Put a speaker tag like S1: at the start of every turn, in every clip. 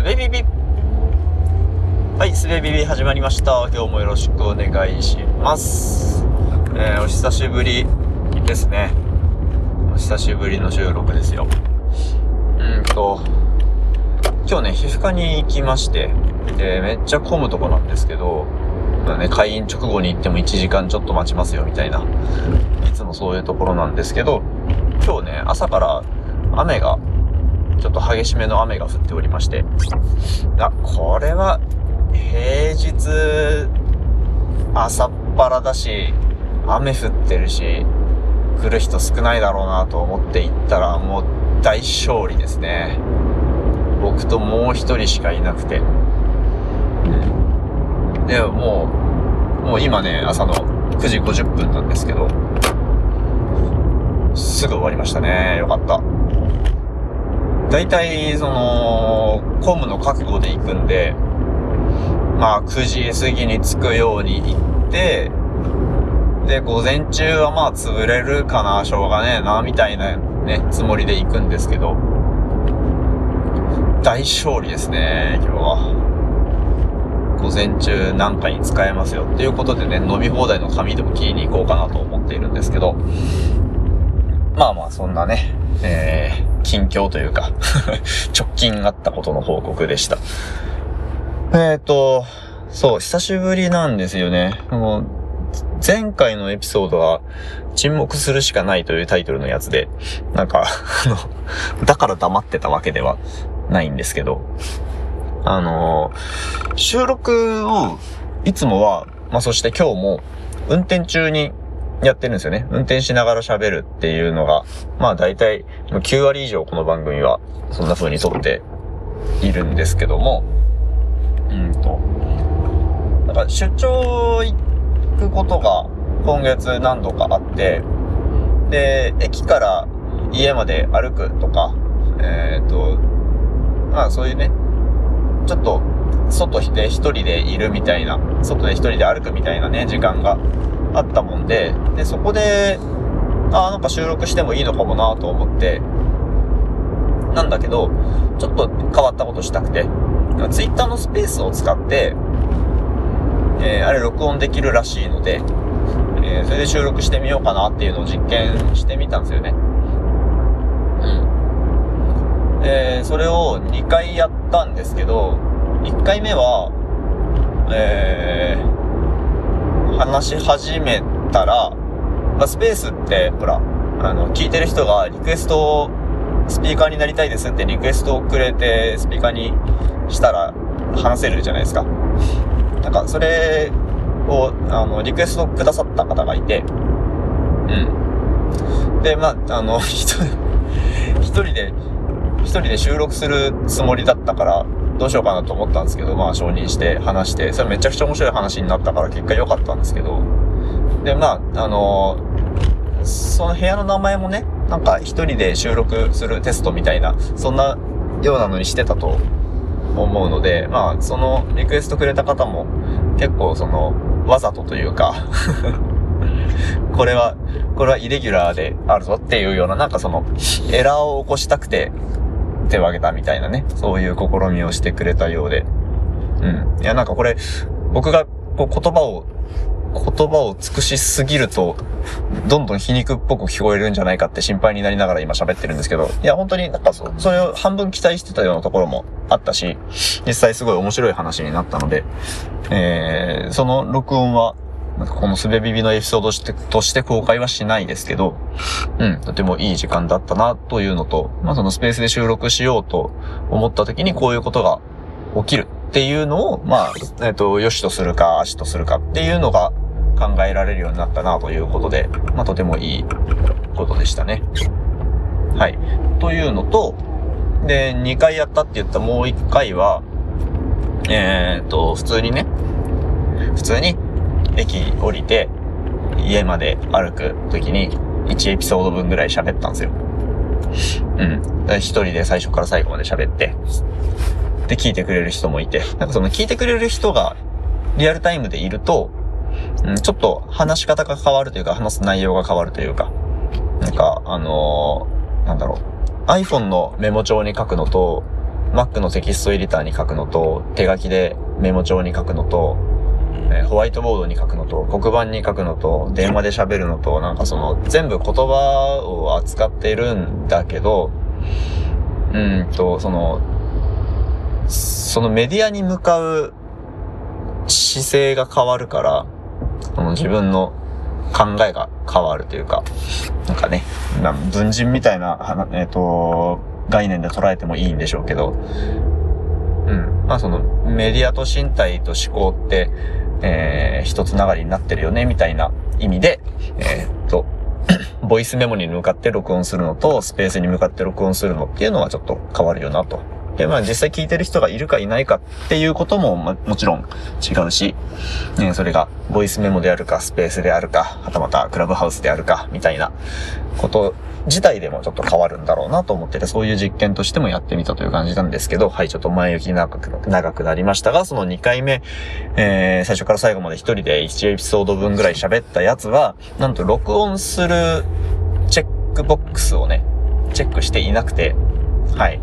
S1: すべビビはい、すべビビ始まりました。今日もよろしくお願いします。えー、お久しぶりですね。お久しぶりの収録ですよ。うんと、今日ね、皮膚科に行きまして、で、めっちゃ混むとこなんですけど、まあね、開院直後に行っても1時間ちょっと待ちますよ、みたいな。いつもそういうところなんですけど、今日ね、朝から雨がちょっと激しめの雨が降っておりまして、あ、これは、平日、朝っぱらだし、雨降ってるし、来る人少ないだろうなと思って行ったら、もう大勝利ですね。僕ともう一人しかいなくて。で、ももう、もう今ね、朝の9時50分なんですけど、すぐ終わりましたね。よかった。大体、その、コムの覚悟で行くんで、まあ、9時過ぎに着くように行って、で、午前中はまあ、潰れるかな、しょうがねえな、みたいなね、つもりで行くんですけど、大勝利ですね、今日は。午前中なんかに使えますよっていうことでね、飲み放題の紙でも聞いに行こうかなと思っているんですけど、まあまあ、そんなね、えー、近況というか 直近あったことの報告でした。えっ、ー、と、そう、久しぶりなんですよね。もう、前回のエピソードは、沈黙するしかないというタイトルのやつで、なんか、あの、だから黙ってたわけではないんですけど、あの、収録を、いつもは、まあ、そして今日も、運転中にやってるんですよね。運転しながら喋るっていうのが、まあ大体9割以上この番組はそんな風に撮っているんですけども、うんと、なんか出張行くことが今月何度かあって、で、駅から家まで歩くとか、えっ、ー、と、まあそういうね、ちょっと外で一人でいるみたいな、外で一人で歩くみたいなね、時間があったもんで、で、そこで、ああ、なんか収録してもいいのかもなと思って、なんだけど、ちょっと変わったことしたくて、ツイッターのスペースを使って、えー、あれ録音できるらしいので、えー、それで収録してみようかなっていうのを実験してみたんですよね。うん。えー、それを2回やったんですけど、1回目は、えー、話し始めたら、まあ、スペースって、ほら、あの、聞いてる人がリクエストを、スピーカーになりたいですってリクエストをくれて、スピーカーにしたら話せるじゃないですか。なんか、それを、あの、リクエストくださった方がいて、うん。で、まあ、あの、一人、一人で、一人で収録するつもりだったから、どうしようかなと思ったんですけど、まあ承認して話して、それめちゃくちゃ面白い話になったから結果良かったんですけど、で、まあ、あのー、その部屋の名前もね、なんか一人で収録するテストみたいな、そんなようなのにしてたと思うので、まあ、そのリクエストくれた方も結構その、わざとというか これは、これはイレギュラーであるぞっていうような、なんかその、エラーを起こしたくて、手を挙げたみたいなね、そういう試みをしてくれたようで。うん。いや、なんかこれ、僕がこう言葉を、言葉を尽くしすぎると、どんどん皮肉っぽく聞こえるんじゃないかって心配になりながら今喋ってるんですけど、いや、本当になんかそう、それを半分期待してたようなところもあったし、実際すごい面白い話になったので、えー、その録音はこのすべビビのエピソードとして公開はしないですけど、うん、とてもいい時間だったなというのと、まあそのスペースで収録しようと思った時にこういうことが起きるっていうのを、まあ、えっ、ー、と、良しとするか、悪とするかっていうのが考えられるようになったなということで、まあとてもいいことでしたね。はい。というのと、で、2回やったって言ったもう1回は、えっ、ー、と、普通にね、普通に駅降りて、家まで歩く時に、1エピソード分ぐらい喋ったんですよ。うん。一人で最初から最後まで喋って、で、聞いてくれる人もいて、なんかその聞いてくれる人がリアルタイムでいると、うん、ちょっと話し方が変わるというか、話す内容が変わるというか、なんか、あのー、なんだろう。iPhone のメモ帳に書くのと、Mac のテキストエディターに書くのと、手書きでメモ帳に書くのと、えー、ホワイトボードに書くのと、黒板に書くのと、電話で喋るのと、なんかその、全部言葉を扱ってるんだけど、うんと、その、そのメディアに向かう姿勢が変わるから、その自分の考えが変わるというか、なんかね、な文人みたいな、えっ、ー、と、概念で捉えてもいいんでしょうけど、うん。まあそのメディアと身体と思考って、えー、一つ流れになってるよね、みたいな意味で、えー、っと、ボイスメモに向かって録音するのと、スペースに向かって録音するのっていうのはちょっと変わるよなと。で、まあ実際聞いてる人がいるかいないかっていうことも、ま、もちろん違うし、ね、それがボイスメモであるか、スペースであるか、はたまたクラブハウスであるか、みたいなこと自体でもちょっと変わるんだろうなと思ってて、そういう実験としてもやってみたという感じなんですけど、はい、ちょっと前置き長く長くなりましたが、その2回目、えー、最初から最後まで一人で1エピソード分ぐらい喋ったやつは、なんと録音するチェックボックスをね、チェックしていなくて、はい、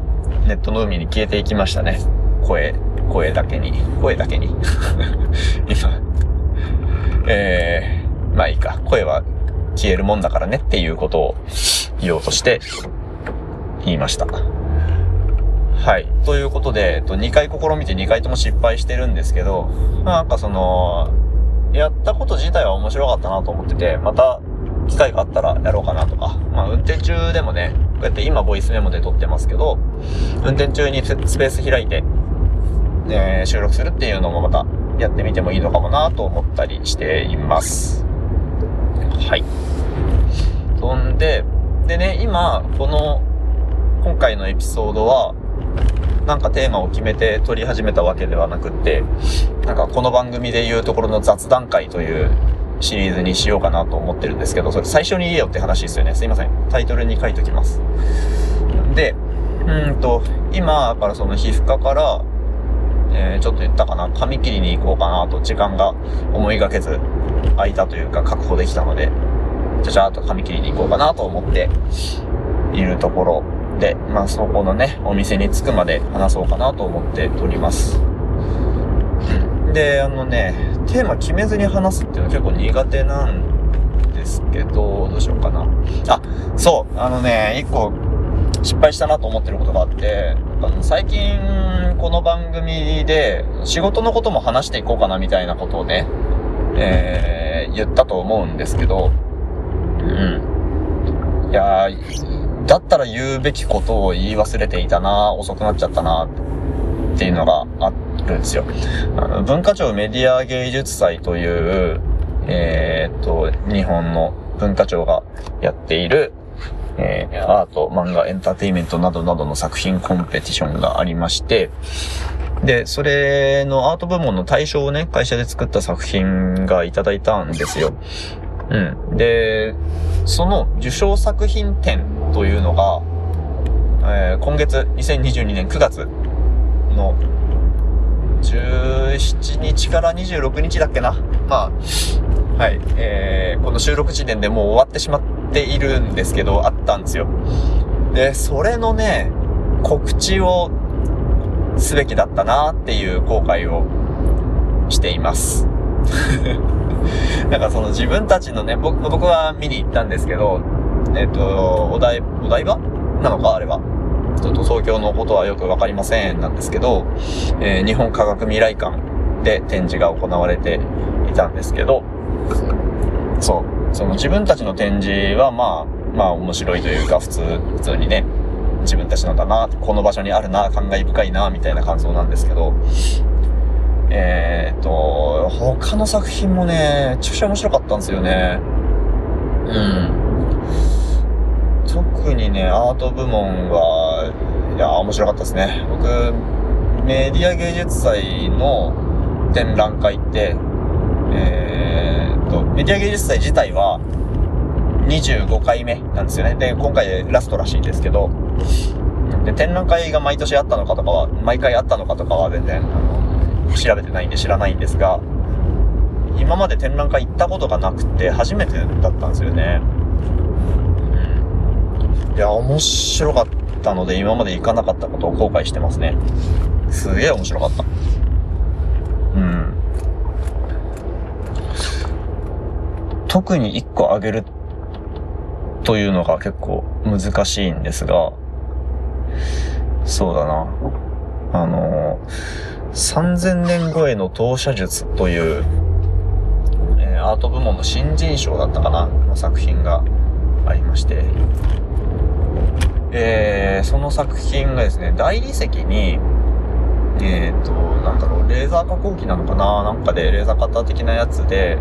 S1: ネットの海に消えていきましたね。声、声だけに、声だけに。今、えー、まあいいか、声は消えるもんだからねっていうことを言おうとして言いました。はい。ということで、えっと、2回試みて2回とも失敗してるんですけど、なんかその、やったこと自体は面白かったなと思ってて、また機会があったらやろうかなとか、まあ運転中でもね、うやって今ボイスメモで撮ってますけど、運転中にスペース開いて、えー、収録するっていうのもまたやってみてもいいのかもなと思ったりしています。はい。そんで、でね、今、この、今回のエピソードは、なんかテーマを決めて撮り始めたわけではなくって、なんかこの番組で言うところの雑談会というシリーズにしようかなと思ってるんですけど、それ最初に言えよって話ですよね。すいません。タイトルに書いときます。で、うんと、今からその皮膚科から、えー、ちょっと言ったかな、髪切りに行こうかなと時間が思いがけず空いたというか確保できたので、ちゃちゃーっと髪切りに行こうかなと思っているところで、まあそこのね、お店に着くまで話そうかなと思っております。で、あのね、テーマ決めずに話すっていうのは結構苦手なんですけど、どうしようかな。あ、そう、あのね、一個失敗したなと思ってることがあって、あの最近この番組で仕事のことも話していこうかなみたいなことをね、えー、言ったと思うんですけど、うん。いやだったら言うべきことを言い忘れていたな、遅くなっちゃったな、っていうのがあっるんですよ。文化庁メディア芸術祭という、えー、っと、日本の文化庁がやっている、えー、アート、漫画、エンターテイメントなどなどの作品コンペティションがありまして、で、それのアート部門の対象をね、会社で作った作品がいただいたんですよ。うん。で、その受賞作品展というのが、えー、今月2022年9月の17日から26日だっけな。まあ、はい。えー、この収録時点でもう終わってしまっているんですけど、あったんですよ。で、それのね、告知をすべきだったなっていう後悔をしています。なんかその自分たちのね、僕、僕は見に行ったんですけど、えっ、と、お台、お台場？なのかあれは。ちょっと東京のことはよくわかりませんなんですけど、えー、日本科学未来館で展示が行われていたんですけど、そう、その自分たちの展示はまあ、まあ面白いというか普通、普通にね、自分たちのだな、この場所にあるな、感慨深いな、みたいな感想なんですけど、えー、っと、他の作品もね、めちゃくちゃ面白かったんですよね。うん。特にね、アート部門は、いや、面白かったですね。僕、メディア芸術祭の展覧会って、えー、っと、メディア芸術祭自体は、25回目なんですよね。で、今回ラストらしいんですけど、で、展覧会が毎年あったのかとかは、毎回あったのかとかは全然、あの、調べてないんで知らないんですが、今まで展覧会行ったことがなくて、初めてだったんですよね。いや、面白かったので今まで行かなかったことを後悔してますね。すげえ面白かった。うん。特に一個あげるというのが結構難しいんですが、そうだな。あの、3000年超えの投射術という、えー、アート部門の新人賞だったかなの作品がありまして、えー、その作品がですね、大理石に、えっ、ー、と、なんだろう、レーザー加工機なのかな？なんかでレーザーカッター的なやつで、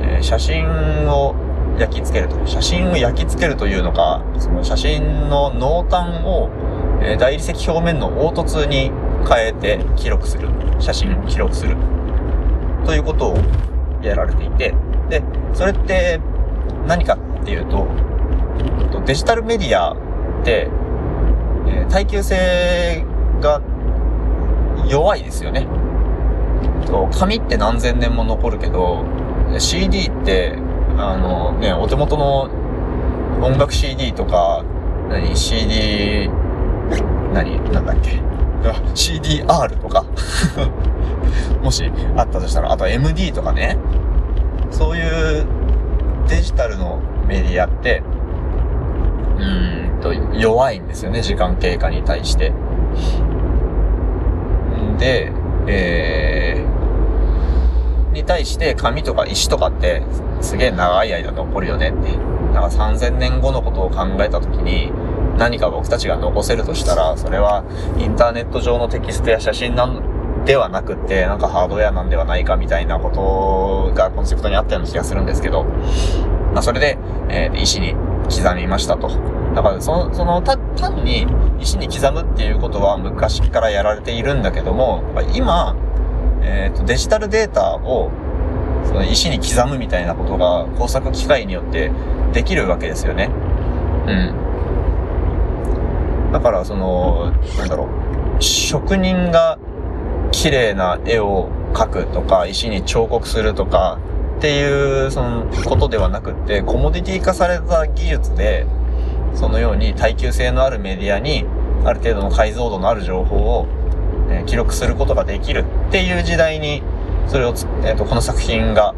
S1: えー、写真を焼き付けると。写真を焼き付けるというのか、その写真の濃淡を、えー、大理石表面の凹凸に変えて記録する。写真を記録する。ということをやられていて、で、それって何かっていうと、デジタルメディア、えー、耐久性が弱いですよね。と紙って何千年も残るけど、CD って、あのね、お手元の音楽 CD とか、何 ?CD、何なんだっけ ?CDR とか もしあったとしたら、あと MD とかね。そういうデジタルのメディアって、うんと、弱いんですよね、時間経過に対して。で、えー、に対して紙とか石とかってすげえ長い間残るよねって。なんか3000年後のことを考えた時に何か僕たちが残せるとしたら、それはインターネット上のテキストや写真なんではなくって、なんかハードウェアなんではないかみたいなことがコンセプトにあったような気がするんですけど、まあそれで、えー、石に刻みましたと。だからその、その、た単に石に刻むっていうことは昔からやられているんだけども、今、えっ、ー、と、デジタルデータを、その石に刻むみたいなことが工作機械によってできるわけですよね。うん。だから、その、なんだろう、職人が綺麗な絵を描くとか、石に彫刻するとか、っていう、その、ことではなくって、コモディティ化された技術で、そのように耐久性のあるメディアに、ある程度の解像度のある情報を、え、記録することができるっていう時代に、それをえっ、ー、と、この作品が、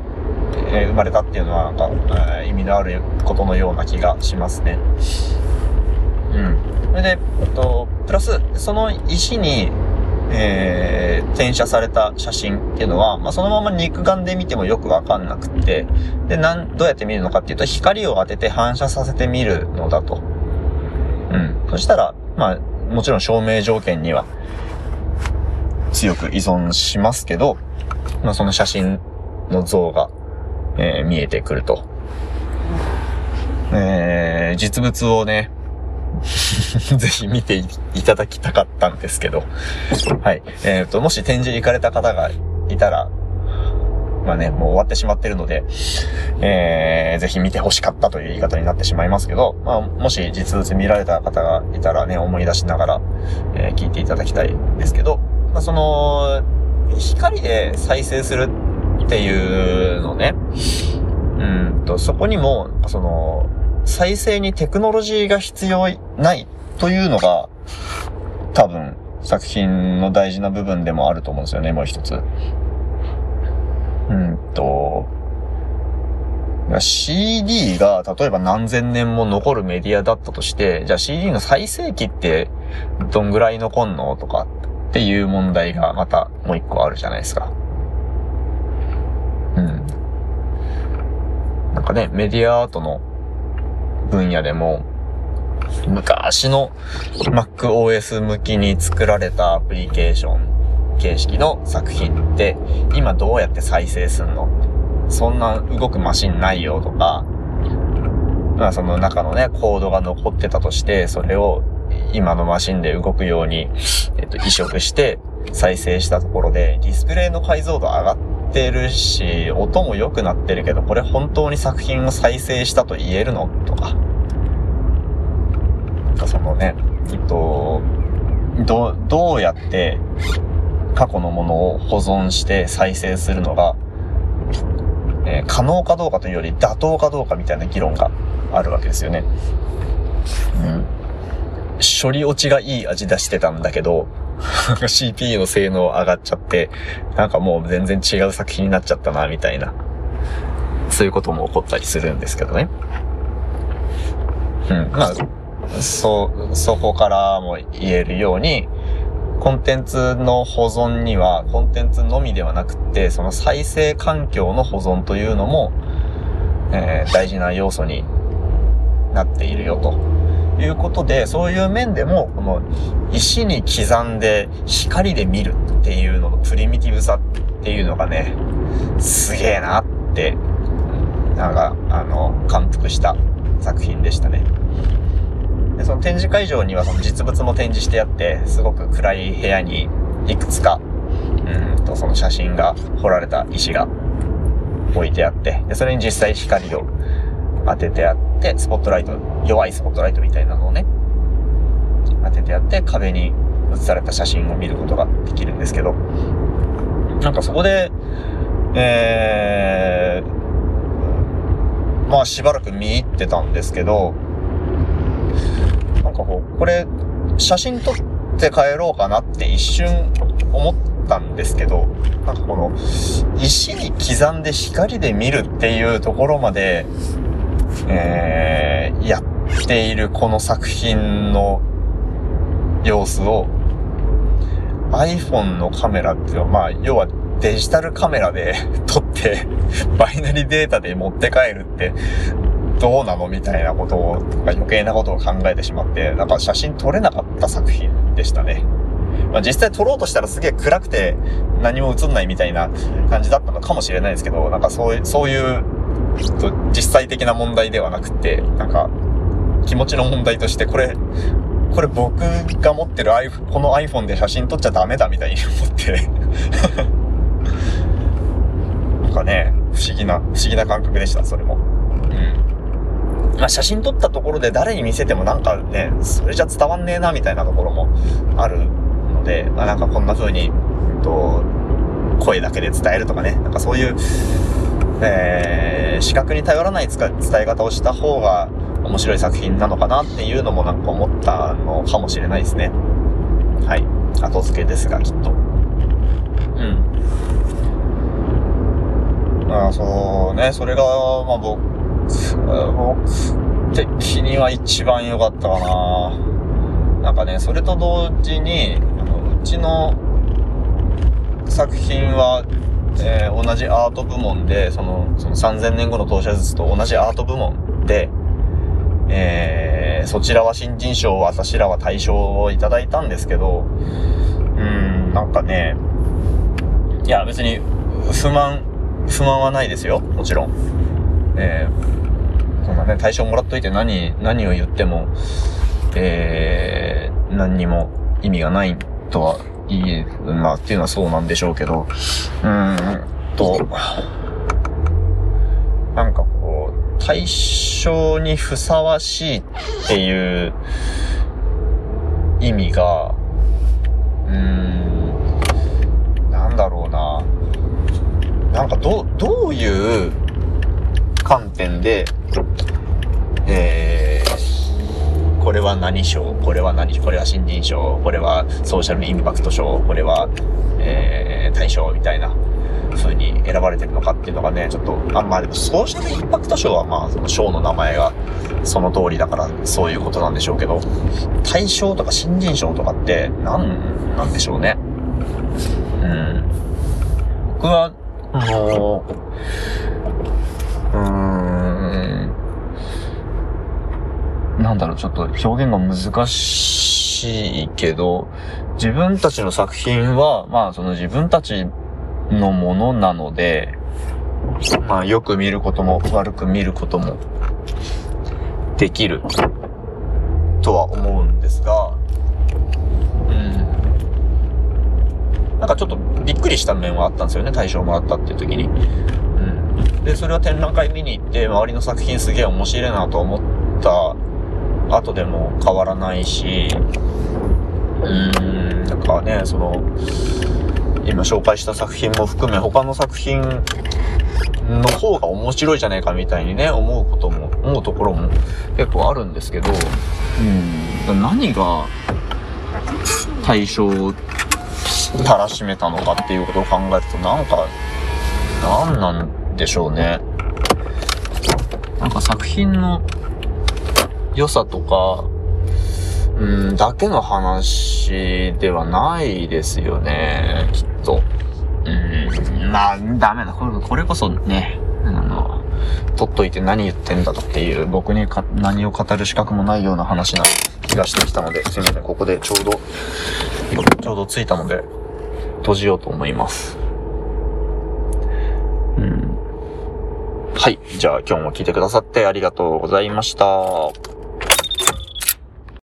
S1: えー、生まれたっていうのは、なんか、え意味のあることのような気がしますね。うん。それで、えっと、プラス、その石に、えー、転写された写真っていうのは、まあ、そのまま肉眼で見てもよくわかんなくって、で、なん、どうやって見るのかっていうと、光を当てて反射させて見るのだと。うん。そしたら、まあ、もちろん照明条件には強く依存しますけど、まあ、その写真の像が、えー、見えてくると。えー、実物をね、ぜひ見ていただきたかったんですけど。はい。えっ、ー、と、もし展示行かれた方がいたら、まあね、もう終わってしまってるので、えー、ぜひ見て欲しかったという言い方になってしまいますけど、まあ、もし実物見られた方がいたらね、思い出しながら、えー、聞いていただきたいんですけど、まあ、その、光で再生するっていうのね、うんと、そこにも、その、再生にテクノロジーが必要ないというのが、多分、作品の大事な部分でもあると思うんですよね、もう一つ。うんと、CD が例えば何千年も残るメディアだったとして、じゃあ CD の再生期ってどんぐらい残んのとかっていう問題がまたもう一個あるじゃないですか。うん。なんかね、メディアアートの分野でも、昔の MacOS 向きに作られたアプリケーション形式の作品って今どうやって再生すんの？そんな動くマシンないよとか、まあその中のね、コードが残ってたとして、それを今のマシンで動くように、えっと、移植して再生したところで、ディスプレイの解像度上がっってるし、音も良くなってるけど、これ本当に作品を再生したと言えるのとか。そのね、えっと、ど、どうやって過去のものを保存して再生するのが、えー、可能かどうかというより妥当かどうかみたいな議論があるわけですよね。うん。処理落ちがいい味出してたんだけど、CPU の性能上がっちゃって、なんかもう全然違う作品になっちゃったな、みたいな。そういうことも起こったりするんですけどね。うん。まあ、そ、そこからも言えるように、コンテンツの保存には、コンテンツのみではなくて、その再生環境の保存というのも、えー、大事な要素になっているよと。いうことで、そういう面でも、この石に刻んで光で見るっていうののプリミティブさっていうのがね、すげえなって、なんか、あの、感服した作品でしたね。で、その展示会場にはその実物も展示してあって、すごく暗い部屋にいくつか、うんと、その写真が彫られた石が置いてあって、で、それに実際光を当ててあって、スポットライト、弱いスポットライトみたいなのをね、当ててあって壁に映された写真を見ることができるんですけど、なんかそこで、えー、まあしばらく見入ってたんですけど、なんかこう、これ、写真撮って帰ろうかなって一瞬思ったんですけど、なんかこの、石に刻んで光で見るっていうところまで、えー、やっているこの作品の様子を iPhone のカメラっていうのは、まあ、要はデジタルカメラで 撮ってバイナリデータで持って帰るって、どうなのみたいなことを、とか余計なことを考えてしまって、なんか写真撮れなかった作品でしたね。まあ、実際撮ろうとしたらすげえ暗くて何も映んないみたいな感じだったのかもしれないですけど、なんかそういう、そういうっと実際的な問題ではなくて、なんか気持ちの問題としてこれ、これ僕が持ってる iPhone、この iPhone で写真撮っちゃダメだみたいに 思って なんかね、不思議な、不思議な感覚でした、それも。うん。まあ、写真撮ったところで誰に見せてもなんかね、それじゃ伝わんねえなみたいなところもあるので、まあ、なんかこんな風に、うんと、声だけで伝えるとかね、なんかそういう、えー、視覚に頼らない伝え方をした方が面白い作品なのかなっていうのもなんか思ったのかもしれないですね。はい。後付けですが、きっと。うん。まあ、そうね、それが、まあ僕、僕的には一番良かったかな。なんかね、それと同時に、あのうちの作品は、えー、同じアート部門で、その、その3000年後の当社術と同じアート部門で、えー、そちらは新人賞、私らは大賞をいただいたんですけど、うん、なんかね、いや、別に、不満、不満はないですよ。もちろん。えー、そんなね、大賞もらっといて何、何を言っても、えー、何にも意味がないとはいい、まあ、っていうのはそうなんでしょうけど、うーんと、なんかこう、対象にふさわしいっていう意味が、うーん、なんだろうな。なんかど、どういう観点で、えー、これは何賞、これは何、これは新人賞、これはソーシャルインパクト賞、これは、えー、大賞みたいな風に選ばれてるのかっていうのがね、ちょっと、あ、まあでもソーシャルインパクト賞はまあその賞の名前がその通りだからそういうことなんでしょうけど、大賞とか新人賞とかって何なんでしょうね。うん。僕は、あのうーん、なんだろう、ちょっと表現が難しいけど、自分たちの作品は、まあその自分たちのものなので、まあよく見ることも悪く見ることもできるとは思うんですが、うん。なんかちょっとびっくりした面はあったんですよね、大賞もらったっていう時に。うん。で、それは展覧会見に行って、周りの作品すげえ面白いなと思った後でも変わらないし、うーん、なんかね、その、今紹介した作品も含め他の作品の方が面白いじゃないかみたいにね、思うことも、思うところも結構あるんですけど、うん、何が対象をたらしめたのかっていうことを考えると、なんか、なんなんでしょうね。なんか作品の良さとか、うん、だけの話ではないですよね、きっと。うん、まあ、ダメだ。これ、これこそね、あの、取っといて何言ってんだっていう、僕にか何を語る資格もないような話な気がしてきたので、すいません、ここでちょうど、ちょうど着いたので、閉じようと思います。うん。はい。じゃあ今日も聞いてくださってありがとうございました。